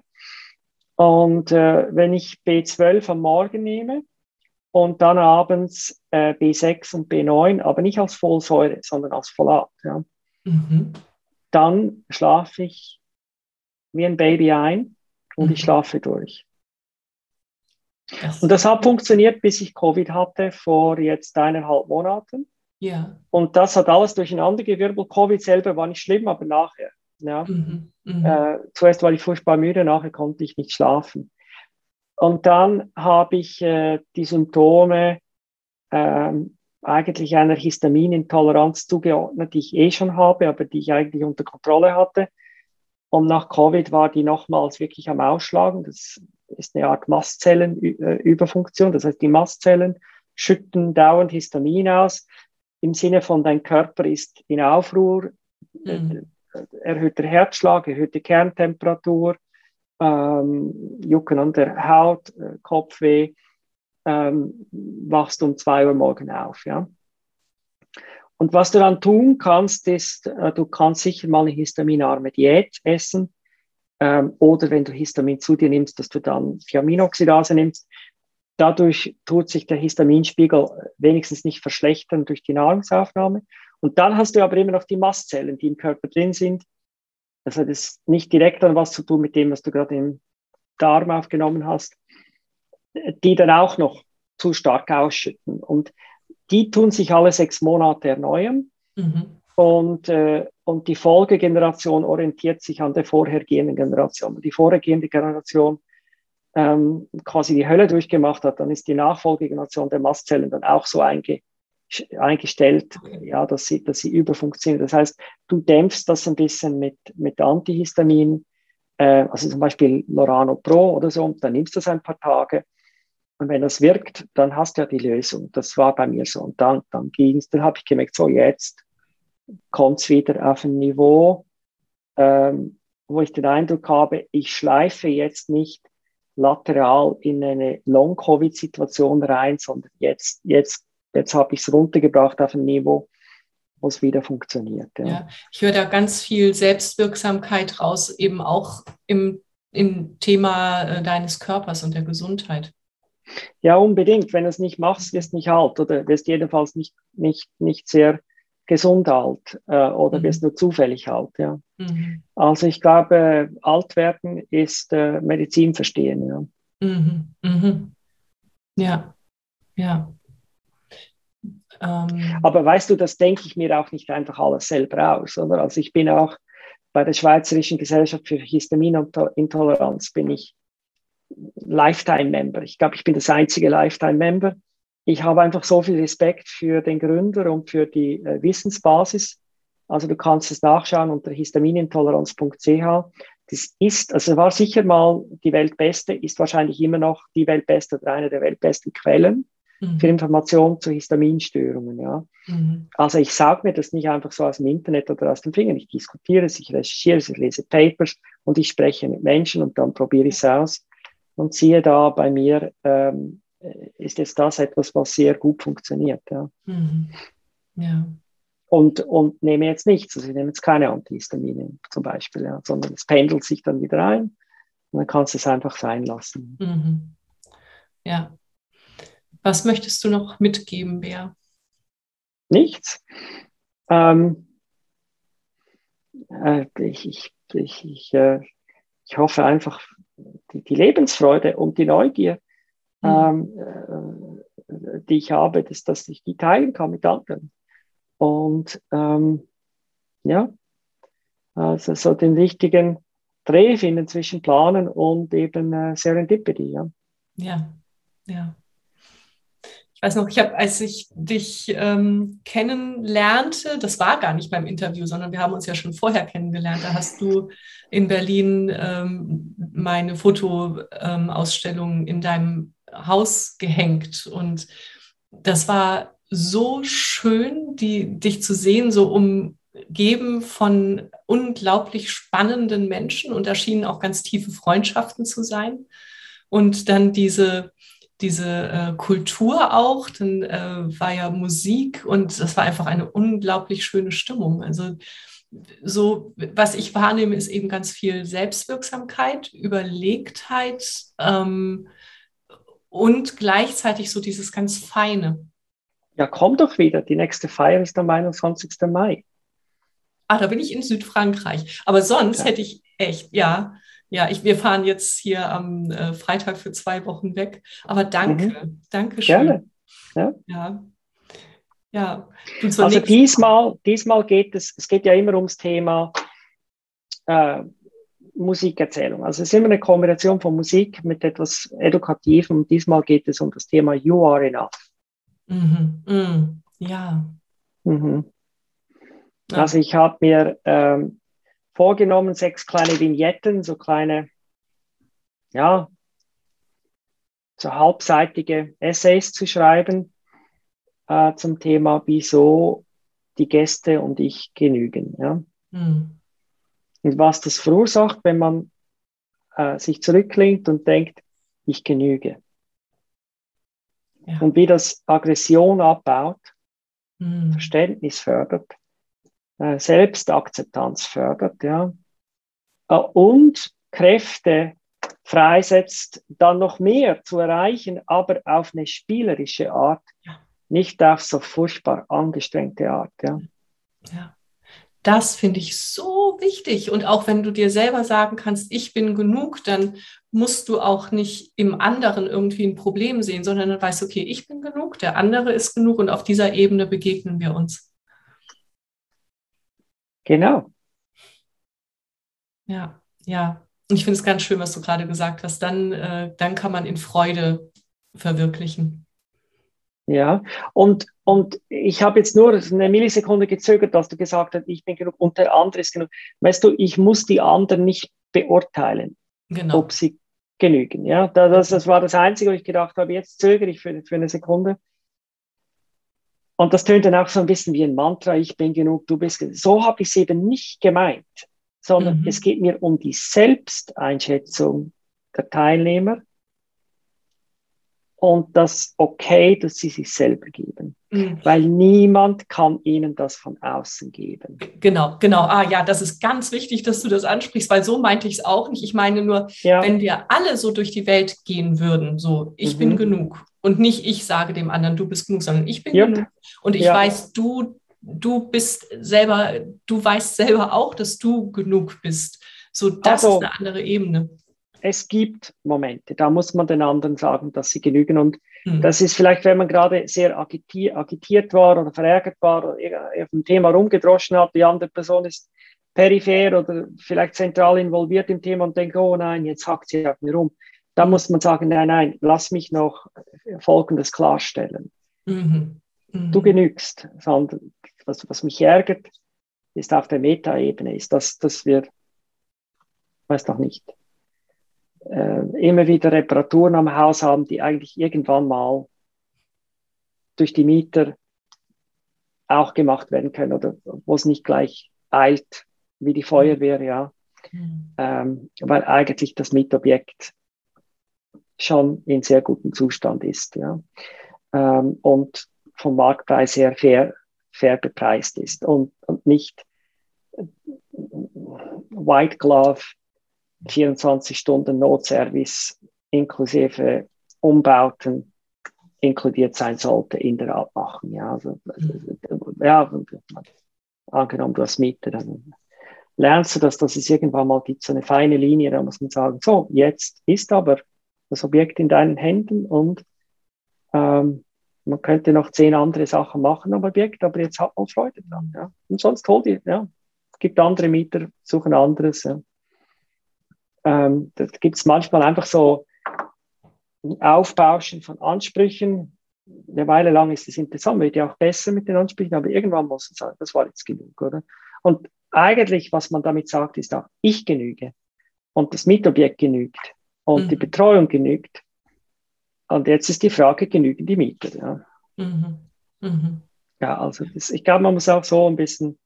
Und äh, wenn ich B12 am Morgen nehme und dann abends äh, B6 und B9, aber nicht als Folsäure, sondern als Folat, ja, mhm. dann schlafe ich wie ein Baby ein und mhm. ich schlafe durch. Das und das hat funktioniert, bis ich Covid hatte, vor jetzt eineinhalb Monaten. Ja. Und das hat alles durcheinandergewirbelt. Covid selber war nicht schlimm, aber nachher. Ja. Mhm. Mhm. Äh, zuerst war ich furchtbar müde, nachher konnte ich nicht schlafen. Und dann habe ich äh, die Symptome äh, eigentlich einer Histaminintoleranz zugeordnet, die ich eh schon habe, aber die ich eigentlich unter Kontrolle hatte. Und nach Covid war die nochmals wirklich am Ausschlagen. Das ist eine Art Mastzellenüberfunktion. Das heißt, die Mastzellen schütten dauernd Histamin aus. Im Sinne von, dein Körper ist in Aufruhr, mhm. erhöhter Herzschlag, erhöhte Kerntemperatur, ähm, Jucken an der Haut, äh, Kopfweh, ähm, wachst um zwei Uhr morgen auf. Ja? Und was du dann tun kannst, ist, äh, du kannst sicher mal eine histaminarme Diät essen ähm, oder wenn du Histamin zu dir nimmst, dass du dann Thiaminoxidase nimmst. Dadurch tut sich der Histaminspiegel wenigstens nicht verschlechtern durch die Nahrungsaufnahme. Und dann hast du aber immer noch die Mastzellen, die im Körper drin sind. Das hat es nicht direkt an was zu tun mit dem, was du gerade im Darm aufgenommen hast, die dann auch noch zu stark ausschütten. Und die tun sich alle sechs Monate erneuern. Mhm. Und, äh, und die Folgegeneration orientiert sich an der vorhergehenden Generation. Wenn die vorhergehende Generation ähm, quasi die Hölle durchgemacht hat, dann ist die Nachfolgegeneration der Mastzellen dann auch so einge eingestellt, ja, dass sie, dass sie überfunktionieren. Das heißt, du dämpfst das ein bisschen mit, mit Antihistamin, äh, also zum Beispiel Lorano Pro oder so, und dann nimmst du das ein paar Tage. Und wenn das wirkt, dann hast du ja die Lösung. Das war bei mir so. Und dann, dann ging es, dann habe ich gemerkt, so jetzt kommt es wieder auf ein Niveau, ähm, wo ich den Eindruck habe, ich schleife jetzt nicht lateral in eine Long-Covid-Situation rein, sondern jetzt, jetzt, jetzt habe ich es runtergebracht auf ein Niveau, wo es wieder funktioniert. Ja. ja. ich höre da ganz viel Selbstwirksamkeit raus, eben auch im, im Thema äh, deines Körpers und der Gesundheit. Ja, unbedingt. Wenn du es nicht machst, wirst du nicht alt oder wirst jedenfalls nicht, nicht, nicht sehr gesund alt äh, oder mhm. wirst nur zufällig alt. Ja. Mhm. Also ich glaube, alt werden ist äh, Medizin verstehen. Ja. Mhm. Mhm. Ja, ja. Ähm. Aber weißt du, das denke ich mir auch nicht einfach alles selber aus, oder? Also ich bin auch bei der Schweizerischen Gesellschaft für Histaminintoleranz bin ich Lifetime-Member. Ich glaube, ich bin das einzige Lifetime-Member. Ich habe einfach so viel Respekt für den Gründer und für die äh, Wissensbasis. Also du kannst es nachschauen unter histaminintoleranz.ch. Das ist, also war sicher mal die weltbeste, ist wahrscheinlich immer noch die weltbeste oder eine der weltbesten Quellen mhm. für Informationen zu Histaminstörungen. Ja. Mhm. Also ich sage mir das nicht einfach so aus dem Internet oder aus den Fingern. Ich diskutiere es, ich recherchiere es, ich lese Papers und ich spreche mit Menschen und dann probiere ich es aus. Und siehe da, bei mir ähm, ist jetzt das etwas, was sehr gut funktioniert. Ja. Mhm. ja. Und, und nehme jetzt nichts, also ich nehme jetzt keine Antihistamine zum Beispiel, ja, sondern es pendelt sich dann wieder ein und dann kannst du es einfach sein lassen. Mhm. Ja, was möchtest du noch mitgeben, Bea? Nichts. Ähm, äh, ich, ich, ich, ich, äh, ich hoffe einfach, die, die, Lebensfreude und die Neugier. Ähm, äh, die ich habe, dass, dass ich die teilen kann mit anderen. Und ähm, ja, also so den richtigen Dreh finden zwischen Planen und eben äh, Serendipity. Ja, ja. ja weiß noch, ich habe, als ich dich ähm, kennenlernte, das war gar nicht beim Interview, sondern wir haben uns ja schon vorher kennengelernt. Da hast du in Berlin ähm, meine Fotoausstellung ähm, in deinem Haus gehängt. Und das war so schön, die, dich zu sehen, so umgeben von unglaublich spannenden Menschen und da schienen auch ganz tiefe Freundschaften zu sein. Und dann diese diese äh, Kultur auch, dann äh, war ja Musik und das war einfach eine unglaublich schöne Stimmung. Also so, was ich wahrnehme, ist eben ganz viel Selbstwirksamkeit, Überlegtheit ähm, und gleichzeitig so dieses ganz Feine. Ja, komm doch wieder. Die nächste Feier ist am 21. Mai. Ah, da bin ich in Südfrankreich. Aber sonst ja. hätte ich echt, ja, ja, ich, wir fahren jetzt hier am äh, Freitag für zwei Wochen weg. Aber danke, mhm. danke schön. Gerne. Ja. ja. ja. also diesmal, diesmal geht es, es geht ja immer ums Thema äh, Musikerzählung. Also es ist immer eine Kombination von Musik mit etwas Edukativem. Diesmal geht es um das Thema You Are Enough. Mhm. Mhm. Ja. Mhm. Also ich habe mir ähm, vorgenommen, sechs kleine Vignetten, so kleine, ja, so halbseitige Essays zu schreiben äh, zum Thema, wieso die Gäste und ich genügen. Ja? Mhm. Und was das verursacht, wenn man äh, sich zurückklingt und denkt, ich genüge. Ja. Und wie das Aggression abbaut, mhm. Verständnis fördert äh, Selbstakzeptanz fördert, ja, äh, und Kräfte freisetzt, dann noch mehr zu erreichen, aber auf eine spielerische Art, ja. nicht auf so furchtbar angestrengte Art. Ja. ja. Das finde ich so wichtig. Und auch wenn du dir selber sagen kannst, ich bin genug, dann musst du auch nicht im anderen irgendwie ein Problem sehen, sondern dann weißt du, okay, ich bin genug, der andere ist genug und auf dieser Ebene begegnen wir uns. Genau. Ja, ja. Und ich finde es ganz schön, was du gerade gesagt hast. Dann, äh, dann kann man in Freude verwirklichen. Ja, und, und ich habe jetzt nur eine Millisekunde gezögert, dass du gesagt hast, ich bin genug und der andere ist genug. Weißt du, ich muss die anderen nicht beurteilen, genau. ob sie genügen. Ja, das, das war das Einzige, wo ich gedacht habe, jetzt zögere ich für, für eine Sekunde. Und das tönt dann auch so ein bisschen wie ein Mantra, ich bin genug, du bist genug. So habe ich es eben nicht gemeint, sondern mhm. es geht mir um die Selbsteinschätzung der Teilnehmer und das Okay, dass sie sich selber geben. Mhm. Weil niemand kann ihnen das von außen geben. Genau, genau. Ah ja, das ist ganz wichtig, dass du das ansprichst, weil so meinte ich es auch nicht. Ich meine nur, ja. wenn wir alle so durch die Welt gehen würden, so, ich mhm. bin genug. Und nicht ich sage dem anderen, du bist genug, sondern ich bin yep. genug. Und ich ja. weiß, du, du bist selber, du weißt selber auch, dass du genug bist. So, das also, ist eine andere Ebene es gibt Momente, da muss man den anderen sagen, dass sie genügen. Und mhm. das ist vielleicht, wenn man gerade sehr agitiert, agitiert war oder verärgert war oder auf ein Thema rumgedroschen hat, die andere Person ist peripher oder vielleicht zentral involviert im Thema und denkt, oh nein, jetzt hackt sie auf mir rum. Da muss man sagen, nein, nein, lass mich noch Folgendes klarstellen. Mhm. Mhm. Du genügst, sondern was, was mich ärgert, ist auf der Metaebene, ist, dass, dass wir, weiß doch nicht, äh, immer wieder Reparaturen am Haus haben, die eigentlich irgendwann mal durch die Mieter auch gemacht werden können oder wo es nicht gleich eilt wie die Feuerwehr, ja. Mhm. Ähm, weil eigentlich das Mietobjekt schon in sehr gutem Zustand ist, ja. Ähm, und vom Marktpreis her fair, fair bepreist ist und, und nicht White Glove 24 Stunden Notservice inklusive Umbauten inkludiert sein sollte in der Abmachung. Ja, also, ja angenommen, du hast Miete, dann lernst du das, dass es irgendwann mal gibt, so eine feine Linie, da muss man sagen, so, jetzt ist aber das Objekt in deinen Händen und ähm, man könnte noch zehn andere Sachen machen am Objekt, aber jetzt hat man Freude dran. Ja. Und sonst hol dir, ja. Es gibt andere Mieter, suchen anderes. Ja. Ähm, da gibt es manchmal einfach so ein Aufbauschen von Ansprüchen. Eine Weile lang ist es interessant, wird ja auch besser mit den Ansprüchen, aber irgendwann muss man sagen, das war jetzt genug, oder? Und eigentlich, was man damit sagt, ist auch, ich genüge und das Mietobjekt genügt und mhm. die Betreuung genügt. Und jetzt ist die Frage, genügen die Mieter? Ja, mhm. Mhm. ja also das, ich glaube, man muss auch so ein bisschen,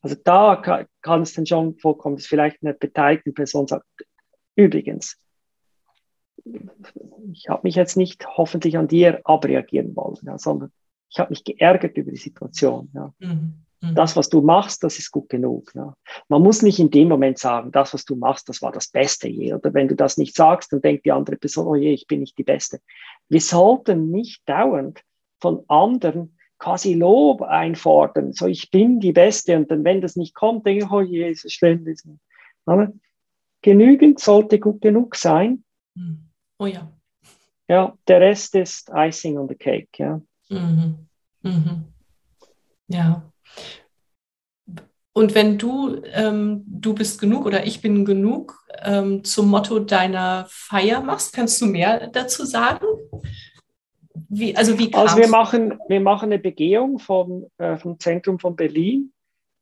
also da kann, kann es dann schon vorkommen, dass vielleicht eine beteiligte Person sagt, Übrigens, ich habe mich jetzt nicht hoffentlich an dir abreagieren wollen, ja, sondern ich habe mich geärgert über die Situation. Ja. Mhm. Mhm. Das, was du machst, das ist gut genug. Ja. Man muss nicht in dem Moment sagen, das, was du machst, das war das Beste je. Oder wenn du das nicht sagst, dann denkt die andere Person, oh je, ich bin nicht die Beste. Wir sollten nicht dauernd von anderen quasi Lob einfordern. So, ich bin die Beste. Und dann, wenn das nicht kommt, denke ich, oh je, ist es schlimm. Genügend sollte gut genug sein. Hm. Oh ja. Ja, der Rest ist Icing on the Cake, ja. Mhm. Mhm. Ja. Und wenn du, ähm, du bist genug oder ich bin genug ähm, zum Motto deiner Feier machst, kannst du mehr dazu sagen? Wie, also wie also wir machen, wir machen eine Begehung vom, äh, vom Zentrum von Berlin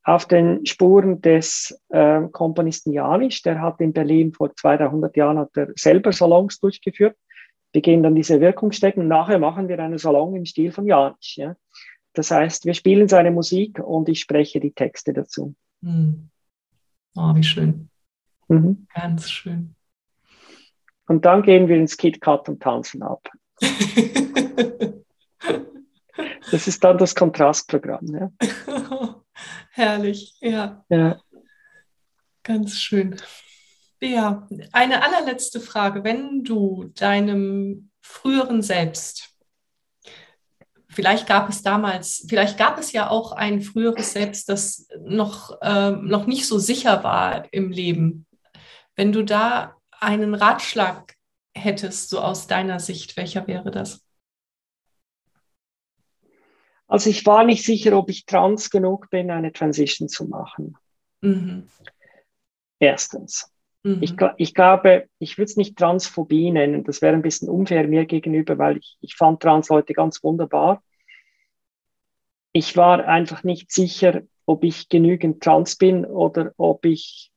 auf den Spuren des äh, Komponisten Janisch. Der hat in Berlin vor 200 Jahren hat er selber Salons durchgeführt. Wir gehen dann diese Wirkungsstätten und nachher machen wir einen Salon im Stil von Janisch. Ja. Das heißt, wir spielen seine Musik und ich spreche die Texte dazu. Hm. Oh, wie schön. Mhm. Ganz schön. Und dann gehen wir ins KitKat und tanzen ab. das ist dann das Kontrastprogramm. Ja. Herrlich, ja. Ja. Ganz schön. Ja, eine allerletzte Frage. Wenn du deinem früheren Selbst, vielleicht gab es damals, vielleicht gab es ja auch ein früheres Selbst, das noch, äh, noch nicht so sicher war im Leben. Wenn du da einen Ratschlag hättest, so aus deiner Sicht, welcher wäre das? Also ich war nicht sicher, ob ich trans genug bin, eine Transition zu machen. Mhm. Erstens. Mhm. Ich, ich, glaube, ich würde es nicht Transphobie nennen, das wäre ein bisschen unfair mir gegenüber, weil ich, ich fand Trans-Leute ganz wunderbar. Ich war einfach nicht sicher, ob ich genügend trans bin oder ob ich,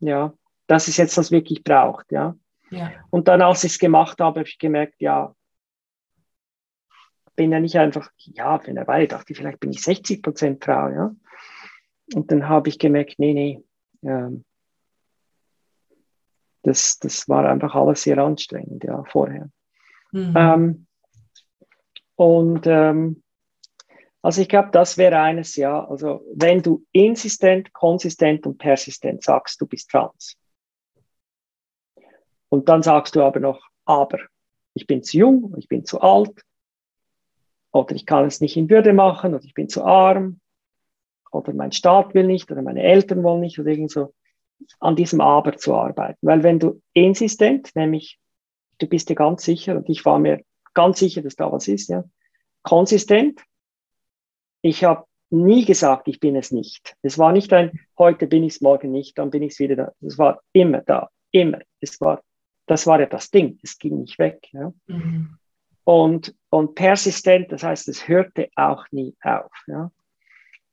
ja, dass es jetzt das wirklich braucht, ja. ja. Und dann, als ich es gemacht habe, habe ich gemerkt, ja, bin ja nicht einfach, ja, für eine Weile dachte ich, vielleicht bin ich 60 Prozent Frau, ja. Und dann habe ich gemerkt, nee, nee, ähm, das, das war einfach alles sehr anstrengend, ja, vorher. Mhm. Ähm, und ähm, also ich glaube, das wäre eines, ja, also wenn du insistent, konsistent und persistent sagst, du bist trans. Und dann sagst du aber noch, aber ich bin zu jung, ich bin zu alt, oder ich kann es nicht in Würde machen, oder ich bin zu arm, oder mein Staat will nicht, oder meine Eltern wollen nicht, oder irgend so, an diesem Aber zu arbeiten. Weil wenn du insistent, nämlich du bist dir ganz sicher, und ich war mir ganz sicher, dass da was ist, ja, konsistent, ich habe nie gesagt, ich bin es nicht. Es war nicht ein, heute bin ich es, morgen nicht, dann bin ich es wieder da. Es war immer da, immer. Es war, das war ja das Ding, es ging nicht weg. Ja. Mhm. Und, und persistent, das heißt, es hörte auch nie auf. Ja.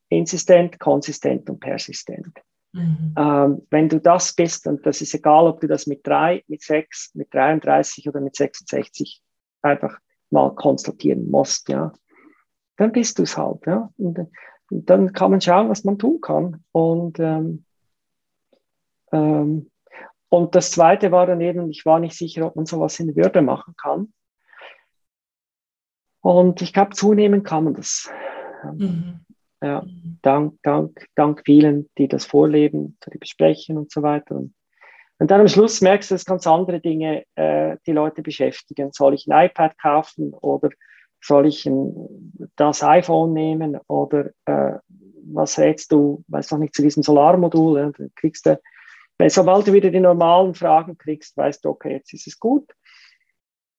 Insistent, konsistent und persistent. Mhm. Ähm, wenn du das bist, und das ist egal, ob du das mit drei, mit sechs, mit 33 oder mit 66 einfach mal konstatieren musst, ja, dann bist du es halt. Ja? Und, und, dann kann man schauen, was man tun kann. Und, ähm, ähm, und das Zweite war dann eben, ich war nicht sicher, ob man sowas in Würde machen kann. Und ich glaube, zunehmend kann man das. Mhm. Ja, dank, dank, dank vielen, die das vorleben, die besprechen und so weiter. Und, dann am Schluss merkst du, dass ganz andere Dinge äh, die Leute beschäftigen. Soll ich ein iPad kaufen oder soll ich ein, das iPhone nehmen oder äh, was rätst du, weiß noch nicht, zu diesem Solarmodul, ja, kriegst du, weil sobald du wieder die normalen Fragen kriegst, weißt du, okay, jetzt ist es gut.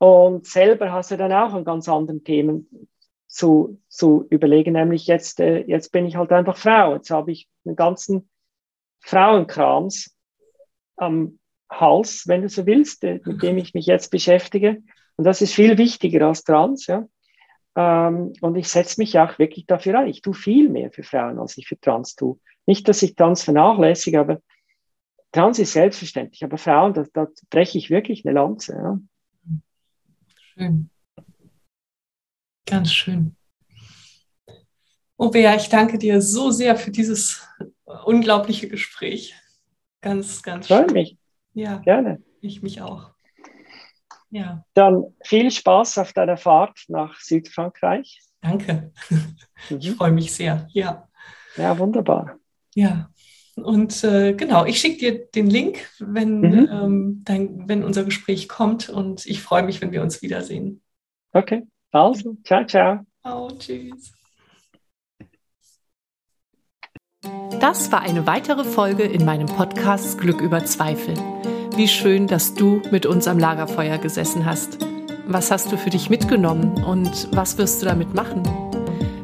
Und selber hast du dann auch an ganz anderen Themen zu, zu überlegen, nämlich jetzt, äh, jetzt bin ich halt einfach Frau, jetzt habe ich einen ganzen Frauenkrams am Hals, wenn du so willst, äh, mit dem ich mich jetzt beschäftige. Und das ist viel wichtiger als Trans, ja. Ähm, und ich setze mich auch wirklich dafür ein. Ich tue viel mehr für Frauen, als ich für Trans tue. Nicht, dass ich Trans vernachlässige, aber Trans ist selbstverständlich. Aber Frauen, da, da breche ich wirklich eine Lanze. Ja. Schön. Ganz schön. Oh Bea, ich danke dir so sehr für dieses unglaubliche Gespräch. Ganz, ganz schön. Freue mich. Ja, gerne. Ich mich auch. Ja. Dann viel Spaß auf deiner Fahrt nach Südfrankreich. Danke. Ich mhm. freue mich sehr. Ja. Ja, wunderbar. Ja. Und äh, genau, ich schicke dir den Link, wenn, mhm. ähm, dein, wenn unser Gespräch kommt. Und ich freue mich, wenn wir uns wiedersehen. Okay, also, ciao, ciao. Oh, tschüss. Das war eine weitere Folge in meinem Podcast Glück über Zweifel. Wie schön, dass du mit uns am Lagerfeuer gesessen hast. Was hast du für dich mitgenommen und was wirst du damit machen?